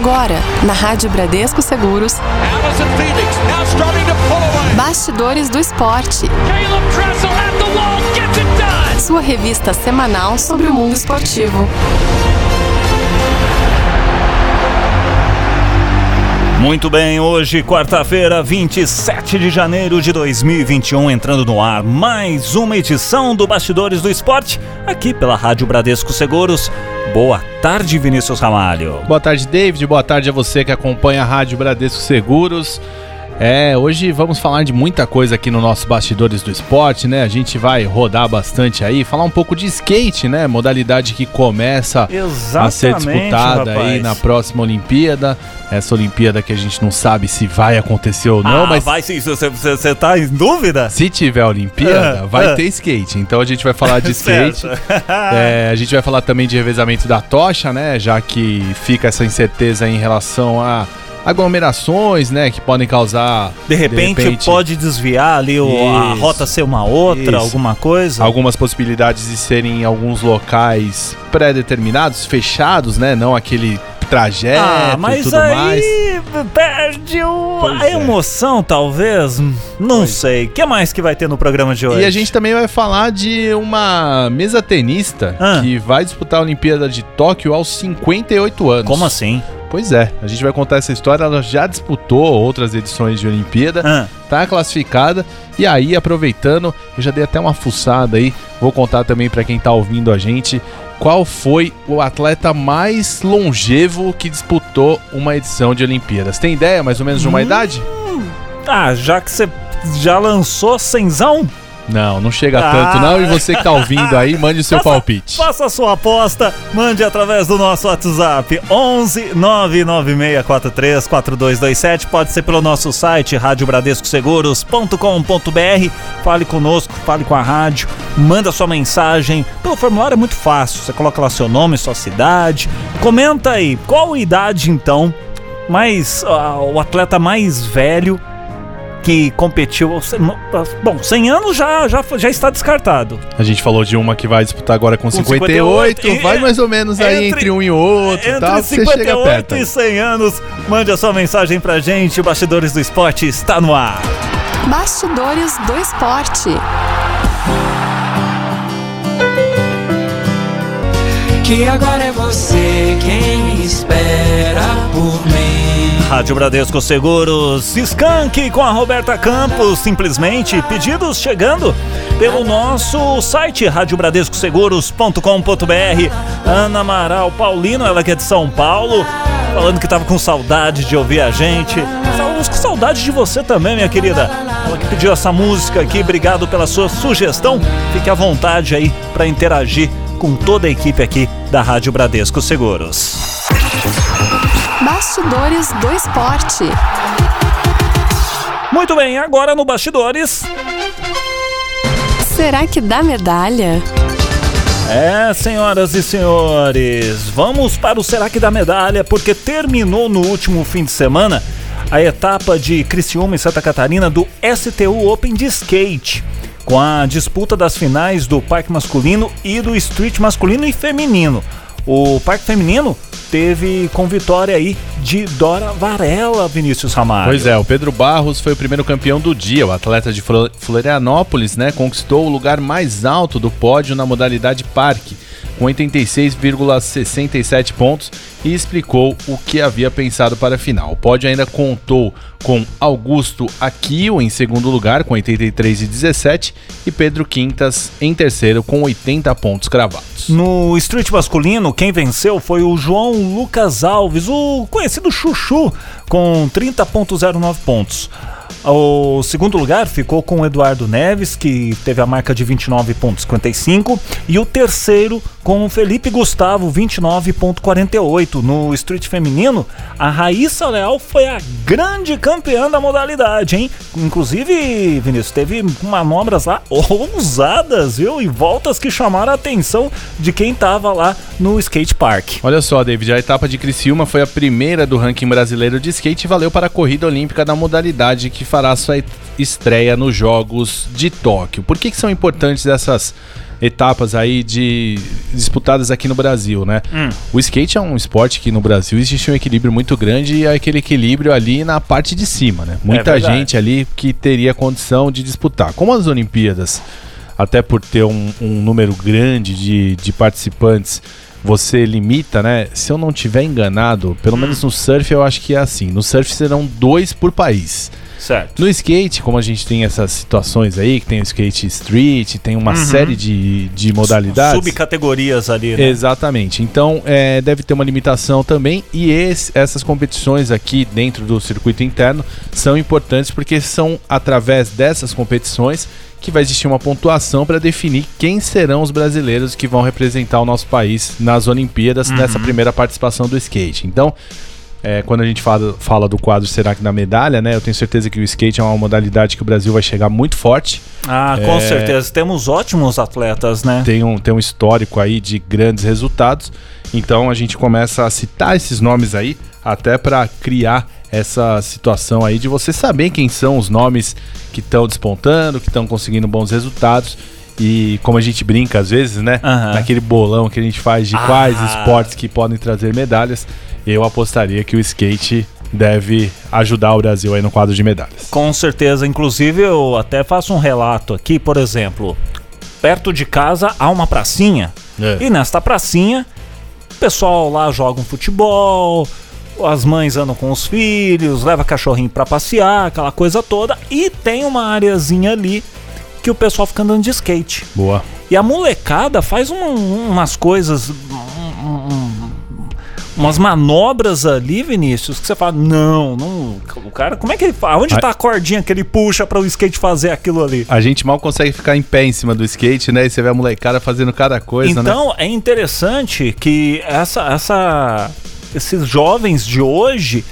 Agora, na Rádio Bradesco Seguros. Bastidores do Esporte. Sua revista semanal sobre o mundo esportivo. Muito bem, hoje, quarta-feira, 27 de janeiro de 2021, entrando no ar mais uma edição do Bastidores do Esporte, aqui pela Rádio Bradesco Seguros. Boa tarde, Vinícius Ramalho. Boa tarde, David. Boa tarde a você que acompanha a Rádio Bradesco Seguros. É, hoje vamos falar de muita coisa aqui no nosso Bastidores do Esporte, né? A gente vai rodar bastante aí, falar um pouco de skate, né? Modalidade que começa Exatamente, a ser disputada rapaz. aí na próxima Olimpíada. Essa Olimpíada que a gente não sabe se vai acontecer ou não, ah, mas vai sim, você, você, você tá em dúvida? se tiver Olimpíada, Ah, vai ah. ter skate. Então a gente vai falar de skate. É, a gente vai falar também de revezamento da tocha, né? Já que fica essa incerteza em relação a aglomerações, né? Que podem causar. De repente, pode desviar ali o, a rota ser uma outra, Isso. alguma coisa? Algumas possibilidades de serem em alguns locais pré-determinados, fechados, né? Não aquele trajeto Ah, mas tudo aí mais. perde o- Pois a é. emoção, talvez. Não Pois. sei. O que mais que vai ter no programa de hoje? E a gente também vai falar de uma mesa tenista Ah. que vai disputar a Olimpíada de Tóquio aos 58 anos. Como assim? Pois é, a gente vai contar essa história. Ela já disputou outras edições de Olimpíada, Ah, tá classificada. E aí, aproveitando, eu já dei até uma fuçada aí. Vou contar também pra quem tá ouvindo a gente qual foi o atleta mais longevo que disputou uma edição de Olimpíadas. Tem ideia mais ou menos de uma Hum. idade? ah, já que você já lançou cenzão, Não, não chega Ah. tanto não. E você que tá ouvindo aí, mande o seu Faça- palpite. faça a sua aposta, mande através do nosso WhatsApp 11 99643 4227. Pode ser pelo nosso site radiobradescoseguros.com.br. Fale conosco, fale com a rádio, manda sua mensagem. Pelo formulário é muito fácil. Você coloca lá seu nome, sua cidade. Comenta aí, qual idade então? Mais ah, o atleta mais velho que competiu. Bom, 100 anos já, já, já está descartado. A gente falou de uma que vai disputar agora com, Com 58, 58, vai mais ou menos aí entre- entre um e outro, Entre tá? Você chega 58 perto. e 100 anos, mande a sua mensagem pra gente. O Bastidores do Esporte está no ar. Bastidores do Esporte. Que agora é você quem espera por mim. Rádio Bradesco Seguros, Skank com a Roberta Campos, simplesmente pedidos chegando pelo nosso site radiobradescoseguros.com.br. Ana Amaral Paulino, ela que é de São Paulo, falando que tava com saudade de ouvir a gente. Estávamos com saudade de você também, minha querida. Ela que pediu essa música aqui, obrigado pela sua sugestão. Fique à vontade aí para interagir com toda a equipe aqui da Rádio Bradesco Seguros. Bastidores do Esporte. Muito bem, agora no Bastidores. Será que dá medalha? É, senhoras e senhores, vamos para o Será que dá medalha, porque terminou no último fim de semana a etapa de Criciúma e Santa Catarina do STU Open de Skate, com a disputa das finais do Parque Masculino e do Street Masculino e Feminino. O Parque Feminino teve com vitória aí de Dora Varela, Vinícius Ramalho. Pois é, o Pedro Barros foi o primeiro campeão do dia. O atleta de Flo- Florianópolis, né, conquistou o lugar mais alto do pódio na modalidade parque, com 86,67 pontos e explicou o que havia pensado para a final. O pódio ainda contou com Augusto Aquio em segundo lugar com 83,17 e Pedro Quintas em terceiro com 80 pontos cravados. No street masculino, quem venceu foi o João Lucas Alves, o conhecido Chuchu, com 30,09 pontos. O segundo lugar ficou com o Eduardo Neves, que teve a marca de 29,55. E o terceiro com o Felipe Gustavo, 29,48. No street feminino, a Raíssa Leal foi a grande campeã da modalidade, hein? Inclusive, Vinícius, teve manobras lá ousadas, viu? E voltas que chamaram a atenção de quem tava lá no skate park. Olha só, David, a etapa de Criciúma foi a primeira do ranking brasileiro de skate e valeu para a corrida olímpica da modalidade que fará sua estreia nos Jogos de Tóquio. Por que, que são importantes essas etapas aí de disputadas aqui no Brasil, né? Hum. O skate é um esporte que no Brasil existe um equilíbrio muito grande e é aquele equilíbrio ali na parte de cima, né? Muita verdade. gente ali que teria condição de disputar. Como as Olimpíadas, até por ter um, um número grande de, de participantes, você limita, né? Se eu não tiver enganado, pelo menos no surf eu acho que é assim. No surf serão dois por país. Certo. No skate, como a gente tem essas situações aí, que tem o skate street, tem uma série de, de modalidades. Subcategorias ali, né? Exatamente. Então, é, deve ter uma limitação também. E esse- essas competições aqui dentro do circuito interno são importantes porque são através dessas competições que vai existir uma pontuação para definir quem serão os brasileiros que vão representar o nosso país nas Olimpíadas nessa primeira participação do skate. Então, é, quando a gente fala, fala do quadro Será que na medalha, né? Eu tenho certeza que o skate é uma modalidade que o Brasil vai chegar muito forte. Ah, com É. certeza. Temos ótimos atletas, né? tem um, tem um histórico aí de grandes resultados. Então a gente começa a citar esses nomes aí, até para criar essa situação aí de você saber quem são os nomes que estão despontando, que estão conseguindo bons resultados. E como a gente brinca às vezes, né? Aham. Naquele bolão que a gente faz de Ah. quais esportes que podem trazer medalhas, eu apostaria que o skate deve ajudar o Brasil aí no quadro de medalhas. Com certeza. Inclusive, eu até faço um relato aqui, por exemplo. Perto de casa há uma pracinha. É. E nesta pracinha, o pessoal lá joga um futebol, as mães andam com os filhos, leva cachorrinho pra passear, aquela coisa toda. E tem uma areazinha ali que o pessoal fica andando de skate. Boa. E a molecada faz um- umas coisas. Um- um- umas manobras ali, Vinícius, que você fala, não, não. O cara, como é que ele faz? Onde Ai. tá a cordinha que ele puxa para o skate fazer aquilo ali? A gente mal consegue ficar em pé em cima do skate, né? E você vê a molecada fazendo cada coisa, né? Então é interessante que essa, essa, esses jovens de hoje,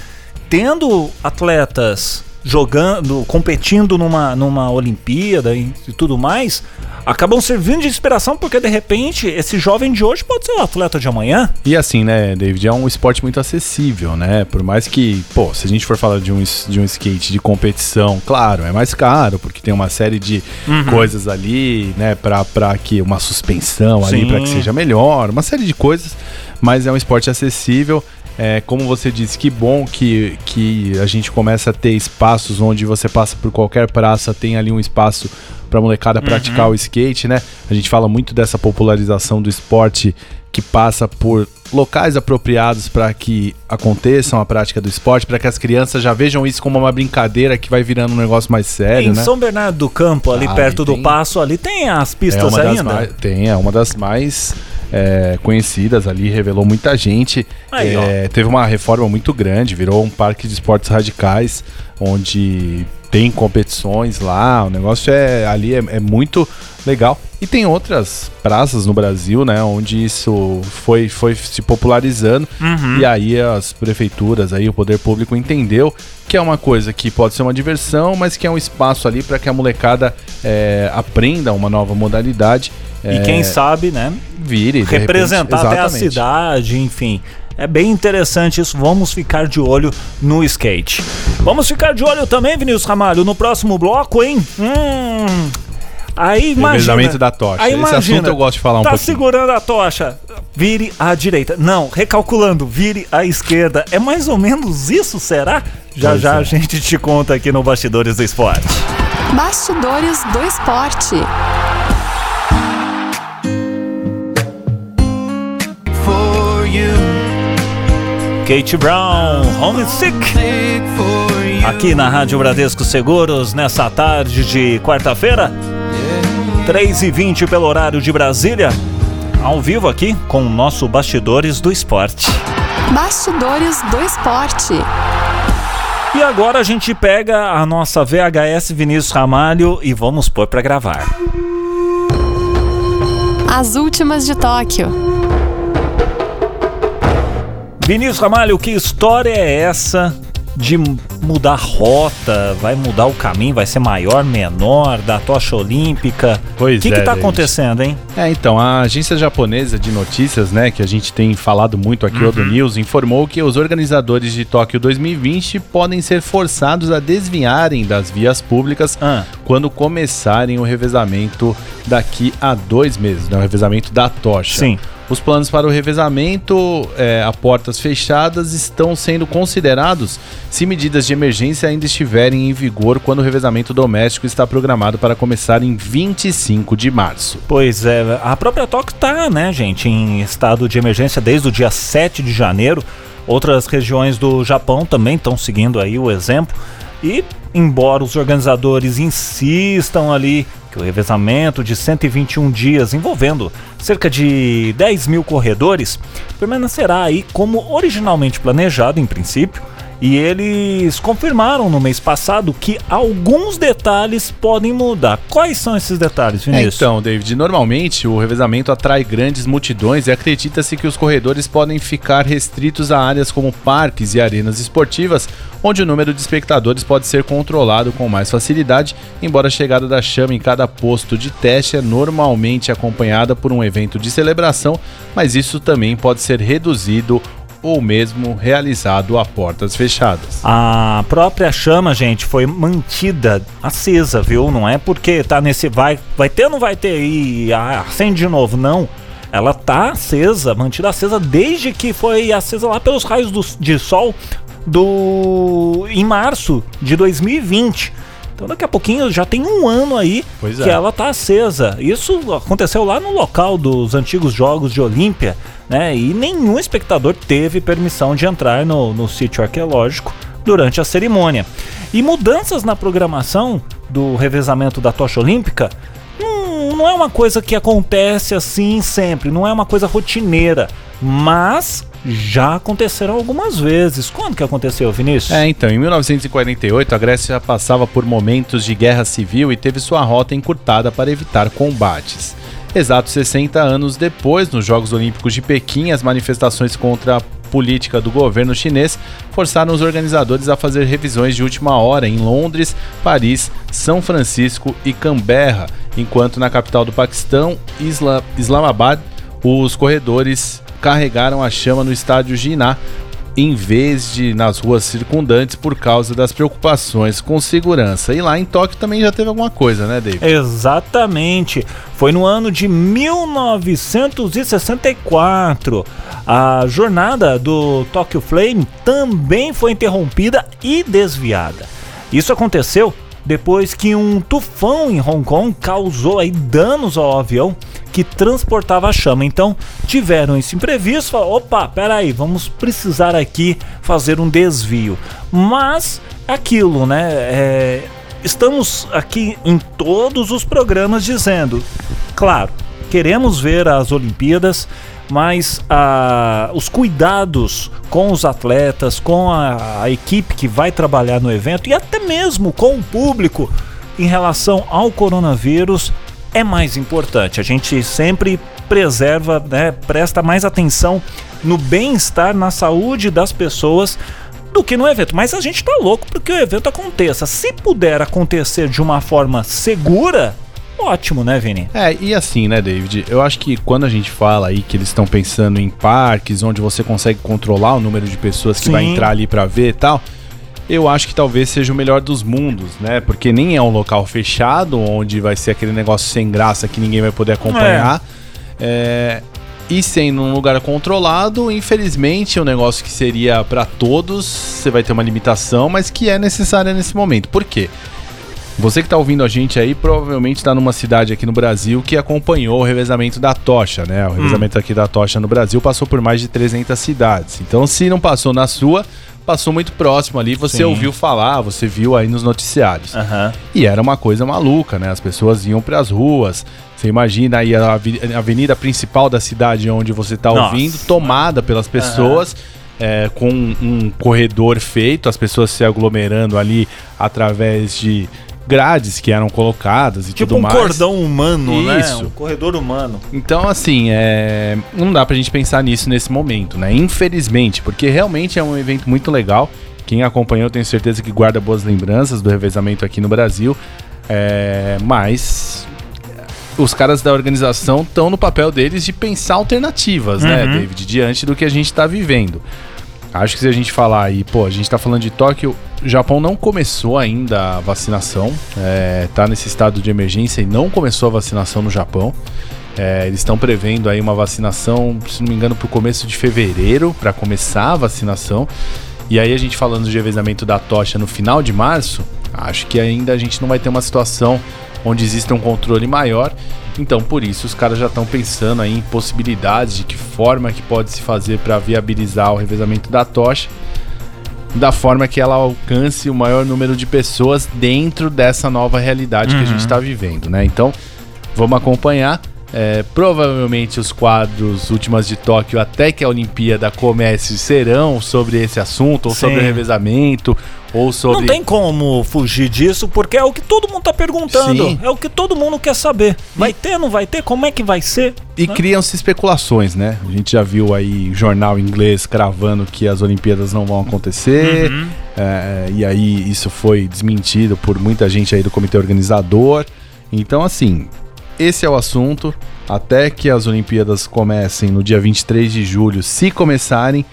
tendo atletas jogando, competindo numa, numa Olimpíada e tudo mais, acabam servindo de inspiração porque de repente esse jovem de hoje pode ser o atleta de amanhã. E assim, né, David, é um esporte muito acessível, né? Por mais que, pô, se a gente for falar de um, de um skate de competição, claro, é mais caro, porque tem uma série de Uhum. coisas ali, né, pra, pra que uma suspensão ali, pra que seja melhor, uma série de coisas, mas é um esporte acessível. É, como você disse, que bom que, que a gente começa a ter espaços onde você passa por qualquer praça, tem ali um espaço pra molecada praticar o skate, né? A gente fala muito dessa popularização do esporte que passa por locais apropriados para que aconteçam a prática do esporte, para que as crianças já vejam isso como uma brincadeira que vai virando um negócio mais sério, em né? São Bernardo do Campo, ali Ah, perto do tem- Passo, ali tem as É pistas das ainda. mais, tem, é uma das mais é, conhecidas ali, revelou muita gente. Aí, É, teve uma reforma muito grande, virou um parque de esportes radicais, onde tem competições lá, o negócio é ali é, é muito legal. E tem outras praças no Brasil, né, onde isso foi, foi se popularizando. Uhum. E aí as prefeituras, aí o poder público entendeu que é uma coisa que pode ser uma diversão, mas que é um espaço ali para que a molecada é, aprenda uma nova modalidade. E é, quem sabe, né? vire representar repente- até a cidade, enfim. É bem interessante isso. Vamos ficar de olho no skate. Vamos ficar de olho também, Vinícius Ramalho, no próximo bloco, hein? Hum. Aí imagina. Revezamento da tocha. Aí Esse imagina, assunto eu gosto de falar um tá pouquinho. segurando a tocha. Vire à direita. Não, recalculando, vire à esquerda. É mais ou menos isso, será? Já Pois já é. a gente te conta aqui no Bastidores do Esporte. Bastidores do esporte. Kate Brown, Homesick. Aqui na Rádio Bradesco Seguros, nessa tarde de quarta-feira, 3h20 pelo horário de Brasília, ao vivo aqui com o nosso Bastidores do Esporte. Bastidores do esporte. E agora a gente pega a nossa VHS Vinícius Ramalho e vamos pôr pra gravar. As últimas de Tóquio. Vinícius Ramalho, que história é essa de mudar a rota, vai mudar o caminho, vai ser maior, menor, da tocha olímpica. Pois O que é, que tá David. acontecendo, hein? É, então, a agência japonesa de notícias, né, que a gente tem falado muito aqui, o do News, informou que os organizadores de Tóquio 2020 podem ser forçados a desviarem das vias públicas Ah. quando começarem o revezamento daqui a dois meses, né, o revezamento da tocha. Sim. Os planos para o revezamento é, a portas fechadas estão sendo considerados se medidas de emergência ainda estiverem em vigor quando o revezamento doméstico está programado para começar em 25 de março. Pois é, a própria Tóquio tá, né, gente, em estado de emergência desde o dia 7 de janeiro. Outras regiões do Japão também estão seguindo aí o exemplo. E, embora os organizadores insistam ali que o revezamento de 121 dias envolvendo cerca de 10 mil corredores permanecerá aí como originalmente planejado em princípio. E eles confirmaram no mês passado que alguns detalhes podem mudar. Quais são esses detalhes, É, Vinícius? então, David, normalmente o revezamento atrai grandes multidões e acredita-se que os corredores podem ficar restritos a áreas como parques e arenas esportivas, onde o número de espectadores pode ser controlado com mais facilidade, embora a chegada da chama em cada posto de teste é normalmente acompanhada por um evento de celebração, mas isso também pode ser reduzido ou mesmo realizado a portas fechadas. A própria chama, gente, foi mantida acesa, viu? Não é porque tá nesse vai, vai ter ou não vai ter e ah, acende de novo, não. Ela tá acesa, mantida acesa desde que foi acesa lá pelos raios do- de sol do em março de 2020. Então daqui a pouquinho já tem um ano aí Pois que é. ela tá acesa. Isso aconteceu lá no local dos antigos Jogos de Olímpia, né? E nenhum espectador teve permissão de entrar no, no sítio arqueológico durante a cerimônia. E mudanças na programação do revezamento da tocha olímpica não, não é uma coisa que acontece assim sempre, não é uma coisa rotineira, mas já aconteceram algumas vezes. Quando que aconteceu, Vinícius? É, então, em 1948, a Grécia passava por momentos de guerra civil e teve sua rota encurtada para evitar combates. Exatos 60 anos depois, nos Jogos Olímpicos de Pequim, as manifestações contra a política do governo chinês forçaram os organizadores a fazer revisões de última hora em Londres, Paris, São Francisco e Canberra, enquanto na capital do Paquistão, Isla Islamabad, os corredores carregaram a chama no estádio Jinnah em vez de nas ruas circundantes por causa das preocupações com segurança. E lá em Tóquio também já teve alguma coisa, né, David? Exatamente. Foi no ano de 1964. A jornada do Tokyo Flame também foi interrompida e desviada. Isso aconteceu depois que um tufão em Hong Kong causou aí danos ao avião que transportava a chama. Então tiveram esse imprevisto. Falaram, Opa, peraí, vamos precisar aqui fazer um desvio. Mas aquilo, né? é, estamos aqui em todos os programas dizendo, claro, queremos ver as Olimpíadas, mas ah, os cuidados com os atletas, com a, a equipe que vai trabalhar no evento e até mesmo com o público em relação ao coronavírus é mais importante. A gente sempre preserva, né, presta mais atenção no bem-estar, na saúde das pessoas do que no evento. Mas a gente tá louco porque o evento aconteça. Se puder acontecer de uma forma segura, ótimo, né, Vini? É, e assim, né, David? Eu acho que quando a gente fala aí que eles estão pensando em parques onde você consegue controlar o número de pessoas que Sim. vai entrar ali pra ver e tal, eu acho que talvez seja o melhor dos mundos, né? Porque nem é um local fechado onde vai ser aquele negócio sem graça que ninguém vai poder acompanhar. É, e sendo um lugar controlado, infelizmente é um negócio que seria pra todos, você vai ter uma limitação, mas que é necessária nesse momento. Por quê? Você que tá ouvindo a gente aí provavelmente tá numa cidade aqui no Brasil que acompanhou o revezamento da tocha, né? O revezamento aqui da tocha no Brasil passou por mais de 300 cidades. Então, se não passou na sua, passou muito próximo ali, você Sim. ouviu falar, você viu aí nos noticiários. Aham. E era uma coisa maluca, né? As pessoas iam pras ruas. Você imagina aí a avenida principal da cidade onde você tá Nossa. ouvindo, tomada pelas pessoas, é, com um corredor feito, as pessoas se aglomerando ali através de grades que eram colocadas e Tipo tudo um mais. cordão humano, né? Isso. Um corredor humano. Então, assim, é... não dá pra gente pensar nisso nesse momento, né? Infelizmente, porque realmente é um evento muito legal Quem acompanhou, tenho certeza que guarda boas lembranças do revezamento aqui no Brasil. É, mas os caras da organização estão no papel deles de pensar alternativas, né, Uhum. David? Diante do que a gente está vivendo. Acho que se a gente falar aí, pô, a gente tá falando de Tóquio, o Japão não começou ainda a vacinação, é, tá nesse estado de emergência e não começou a vacinação no Japão. É, eles estão prevendo aí uma vacinação, se não me engano, pro começo de fevereiro, para começar a vacinação. E aí a gente falando de revezamento da tocha no final de março, acho que ainda a gente não vai ter uma situação onde exista um controle maior. Então, por isso, os caras já estão pensando aí em possibilidades de que forma que pode se fazer para viabilizar o revezamento da tocha, da forma que ela alcance o maior número de pessoas dentro dessa nova realidade que a gente está vivendo, né? Então, vamos acompanhar. É, provavelmente os quadros últimas de Tóquio até que a Olimpíada comece serão sobre esse assunto, ou Sim. sobre o revezamento, ou sobre Não tem como fugir disso, porque é o que todo mundo tá perguntando. Sim. É o que todo mundo quer saber. Vai ter, não vai ter? Como é que vai ser? E né? criam-se especulações, né? A gente já viu aí jornal inglês cravando que as Olimpíadas não vão acontecer. Uhum. é, e aí isso foi desmentido por muita gente aí do comitê organizador. Então, assim, esse é o assunto. Até que as Olimpíadas comecem no dia 23 de julho, se começarem,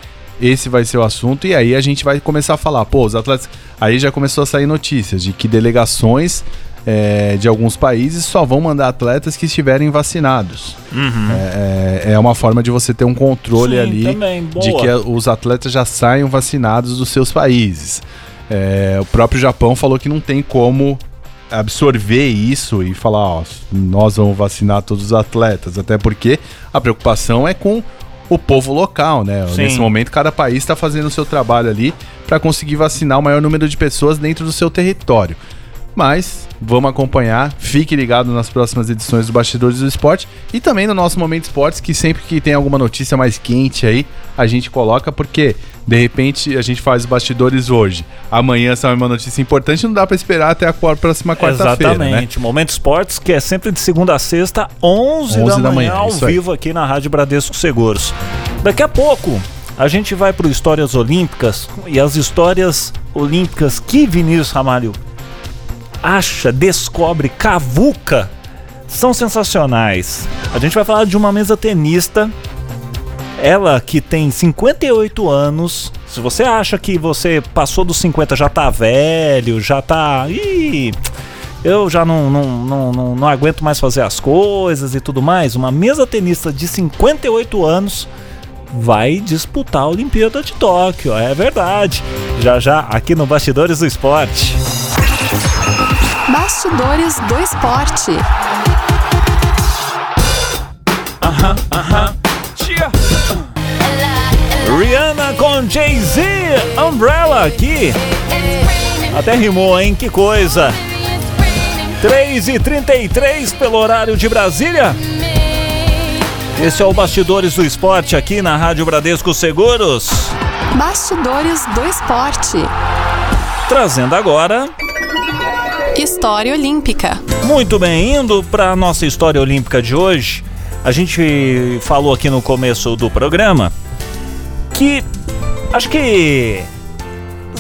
esse vai ser o assunto. E aí a gente vai começar a falar, pô, os atletas. Aí já começou a sair notícias de que delegações é, de alguns países só vão mandar atletas que estiverem vacinados. É, é- é uma forma de você ter um controle Sim, ali também, de que os atletas já saiam vacinados dos seus países. É, o próprio Japão falou que não tem como absorver isso e falar, ó, nós vamos vacinar todos os atletas, até porque a preocupação é com o povo local, né? Sim. Nesse momento, cada país está fazendo o seu trabalho ali para conseguir vacinar o maior número de pessoas dentro do seu território. Mas vamos acompanhar, fique ligado nas próximas edições do Bastidores do Esporte e também no nosso Momento Esportes, que sempre que tem alguma notícia mais quente aí, a gente coloca, porque de repente a gente faz os bastidores hoje, amanhã sai uma notícia importante, não dá para esperar até a próxima quarta-feira, né? Exatamente. Momento Esportes, que é sempre de segunda a sexta, 11, 11 da, da manhã, manhã, ao vivo aqui na Rádio Bradesco Seguros. Daqui a pouco, a gente vai para Histórias Olímpicas e as histórias olímpicas que Vinícius Ramalho acha, descobre, cavuca, são sensacionais. A gente vai falar de uma mesa tenista ela que tem 58 anos. Se você acha que você passou dos 50, já tá velho, já tá. Ih, eu já não, não, não, não, não aguento mais fazer as coisas e tudo mais. Uma mesa tenista de 58 anos vai disputar a Olimpíada de Tóquio. É verdade. Já já aqui no Bastidores do Esporte. Bastidores do esporte. Rihanna com Jay-Z, Umbrella aqui. Até rimou, hein? Que coisa. 3 e 33 pelo horário de Brasília. Esse é o Bastidores do Esporte aqui na Rádio Bradesco Seguros. Bastidores do esporte. Trazendo agora, História olímpica. muito bem, indo para a nossa história olímpica de hoje. A gente falou aqui no começo do programa que acho que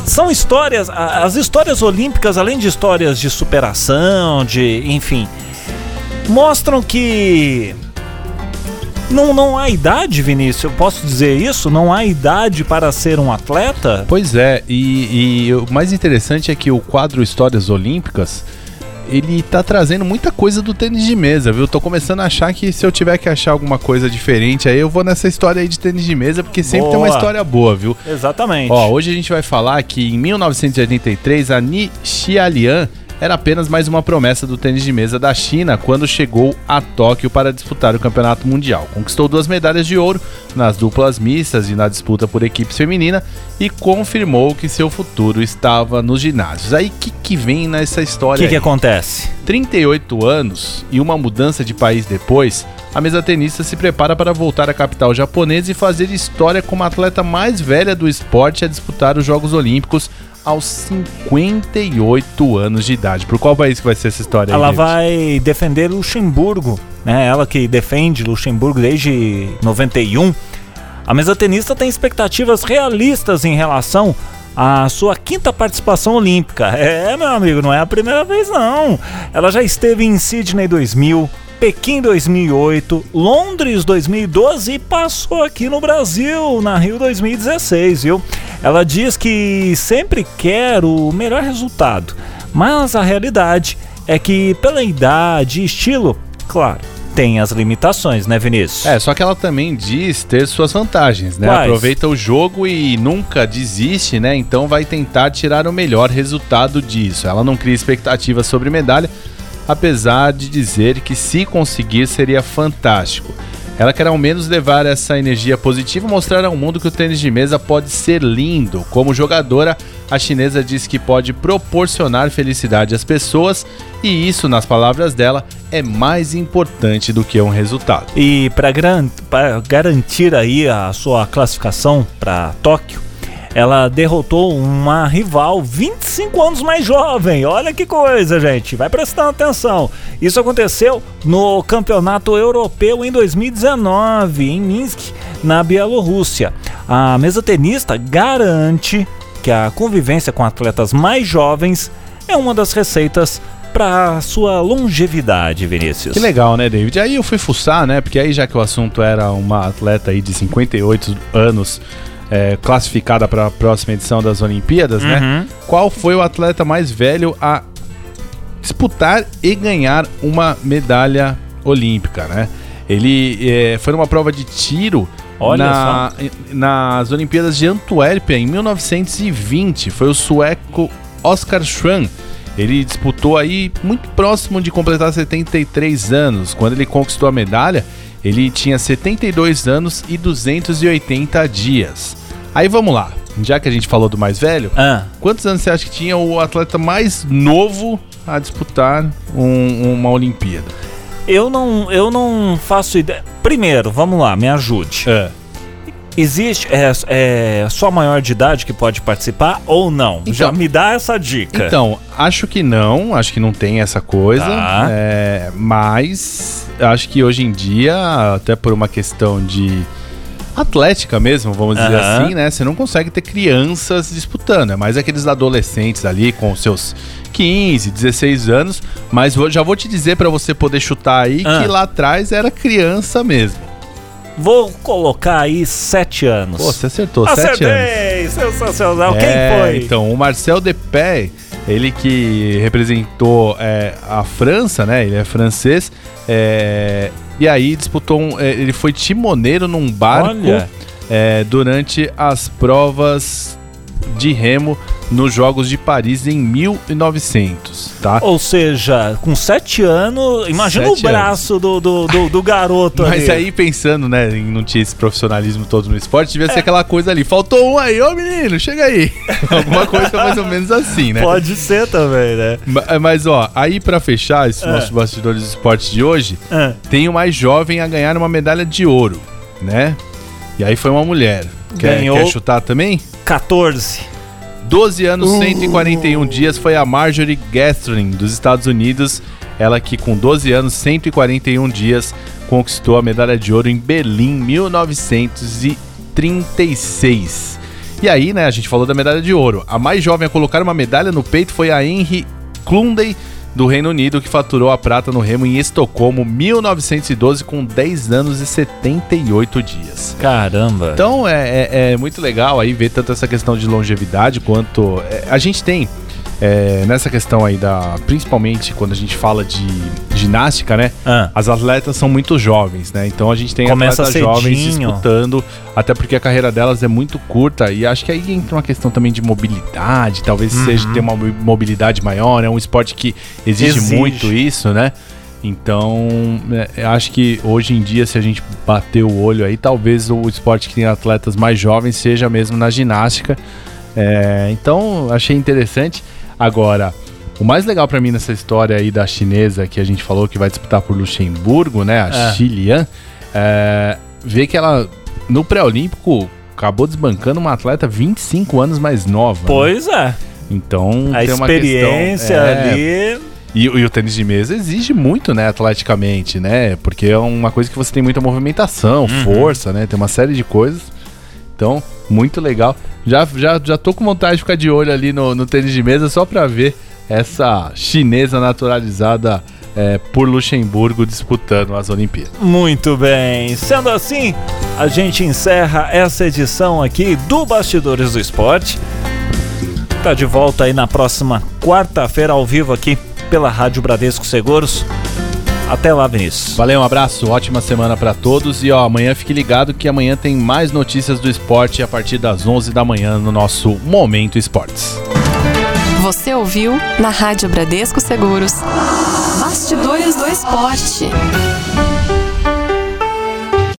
são histórias, as histórias olímpicas, além de histórias de superação, de, enfim, mostram que não, não há idade, Vinícius, eu posso dizer isso? Não há idade para ser um atleta? Pois é, e, e o mais interessante é que o quadro Histórias Olímpicas, ele tá trazendo muita coisa do tênis de mesa, viu? Tô começando a achar que se eu tiver que achar alguma coisa diferente aí, eu vou nessa história aí de tênis de mesa, porque sempre tem uma Boa. história boa, viu? Exatamente. Ó, hoje a gente vai falar que em 1983 a Ni Xialian era apenas mais uma promessa do tênis de mesa da China quando chegou a Tóquio para disputar o campeonato mundial. Conquistou duas medalhas de ouro nas duplas mistas e na disputa por equipes feminina e confirmou que seu futuro estava nos ginásios. Aí o que, que vem nessa o história? que, que aí? acontece? 38 anos e uma mudança de país depois, a mesa tenista se prepara para voltar à capital japonesa e fazer história como a atleta mais velha do esporte a disputar os Jogos Olímpicos aos 58 anos de idade. Por qual país que vai ser essa história aí, Ela David? vai defender Luxemburgo, né? Ela que defende Luxemburgo desde 91. A mesa tenista tem expectativas realistas em relação a sua quinta participação olímpica. É, meu amigo, não é a primeira vez não. Ela já esteve em Sydney 2000, Pequim 2008, Londres 2012 e passou aqui no Brasil, na Rio 2016, viu? Ela diz que sempre quer o melhor resultado, mas a realidade é que pela idade e estilo, claro, tem as limitações, né, Vinícius? É, só que ela também diz ter suas vantagens, né? Quais? Aproveita o jogo e nunca desiste, né? Então vai tentar tirar o melhor resultado disso. Ela não cria expectativas sobre medalha, apesar de dizer que se conseguir seria fantástico. Ela quer ao menos levar essa energia positiva e mostrar ao mundo que o tênis de mesa pode ser lindo. Como jogadora, a chinesa diz que pode proporcionar felicidade às pessoas e isso, nas palavras dela, é mais importante do que um resultado. E para garantir aí a sua classificação para Tóquio, ela derrotou uma rival 25 anos mais jovem. Olha que coisa, gente. Vai prestando atenção. Isso aconteceu no Campeonato Europeu em 2019, em Minsk, na Bielorrússia. A mesa tenista garante que a convivência com atletas mais jovens é uma das receitas para sua longevidade, Vinícius. Que legal, né, David? Aí eu fui fuçar, né? Porque aí já que o assunto era uma atleta aí de 58 anos é, classificada para a próxima edição das Olimpíadas, né? Uhum. Qual foi o atleta mais velho a disputar e ganhar uma medalha olímpica, né? Ele é, foi numa prova de tiro na- nas Olimpíadas de Antuérpia em 1920. Foi o sueco Oscar Schwann. Ele disputou aí muito próximo de completar 73 anos. Quando ele conquistou a medalha, ele tinha 72 anos e 280 dias. Aí vamos lá. Já que a gente falou do mais velho, Ah, Quantos anos você acha que tinha o atleta mais novo a disputar um- uma Olimpíada? eu não, eu não faço ideia. Primeiro, vamos lá, me ajude. Existe é, é só maior de idade que pode participar ou não? Então- Já me dá essa dica. Então, acho que não, acho que não tem essa coisa. Tá. é, mas acho que hoje em dia, até por uma questão de atlética mesmo, vamos dizer assim, né? Você não consegue ter crianças disputando, é mais aqueles adolescentes ali com seus 15, 16 anos, mas vou- já vou te dizer pra você poder chutar aí Ah. que lá atrás era criança mesmo. Vou colocar aí sete anos. Pô, você acertou, sete anos. Acertei! Sensacional. É, Quem foi? Então, o Marcel Depay, ele que representou é, a França, né? Ele é francês. é, e aí disputou um, é, ele foi timoneiro num barco é, durante as provas de remo nos Jogos de Paris em 1900, tá? Ou seja, com sete anos, imagina Sete o braço do, do, do, do garoto Mas ali. aí pensando, né, em não tinha esse profissionalismo todo no esporte, devia É. ser aquela coisa ali. Faltou um aí, ô menino, chega aí. Alguma coisa mais ou menos assim, né? Pode ser também, né? Ma- Mas ó, aí pra fechar esses É. nossos bastidores do esporte de hoje, Ah, tem o mais jovem a ganhar uma medalha de ouro, né? E aí foi uma mulher. Quer, Ganhou. quer chutar também? 14. 12 anos, Uh. 141 dias foi a Marjorie Gastrin dos Estados Unidos. Ela que com 12 anos, 141 dias conquistou a medalha de ouro em Berlim, 1936. E aí, né, a gente falou da medalha de ouro. A mais jovem a colocar uma medalha no peito foi a Henry Clunday do Reino Unido, que faturou a prata no remo em Estocolmo, 1912, com 10 anos e 78 dias. Caramba. Então é, é- é muito legal aí ver tanto essa questão de longevidade quanto. é, a gente tem é, nessa questão aí da. Principalmente quando a gente fala de ginástica, né? Ah, As atletas são muito jovens, né? Então a gente tem Começa atletas jovens disputando, até porque a carreira delas é muito curta e acho que aí entra uma questão também de mobilidade, talvez Uhum. seja ter uma mobilidade maior, é um esporte que exige, Exige. muito isso, né? Então, é, eu acho que hoje em dia, se a gente bater o olho aí, talvez o esporte que tem atletas mais jovens seja mesmo na ginástica. É, então, achei interessante. Agora, o mais legal pra mim nessa história aí da chinesa que a gente falou que vai disputar por Luxemburgo, né? A É. Xilian, é, ver que ela no pré-olímpico acabou desbancando uma atleta 25 anos mais nova. né? pois é. Então, A experiência questão, é, ali. e, e o tênis de mesa exige muito, né, atleticamente, né? Porque é uma coisa que você tem muita movimentação, Uhum. força, né? Tem uma série de coisas. Então, muito legal. Já, já, já tô com vontade de ficar de olho ali no, no tênis de mesa só pra ver essa chinesa naturalizada é, por Luxemburgo disputando as Olimpíadas. Muito bem. Sendo assim, a gente encerra essa edição aqui do Bastidores do Esporte. Tá de volta aí na próxima quarta-feira ao vivo aqui pela Rádio Bradesco Seguros. Até lá, Vinícius. Valeu, um abraço, ótima semana pra todos e ó, amanhã fique ligado que amanhã tem mais notícias do esporte a partir das 11 da manhã no nosso Momento Esportes. Você ouviu na Rádio Bradesco Seguros. Bastidores do Esporte.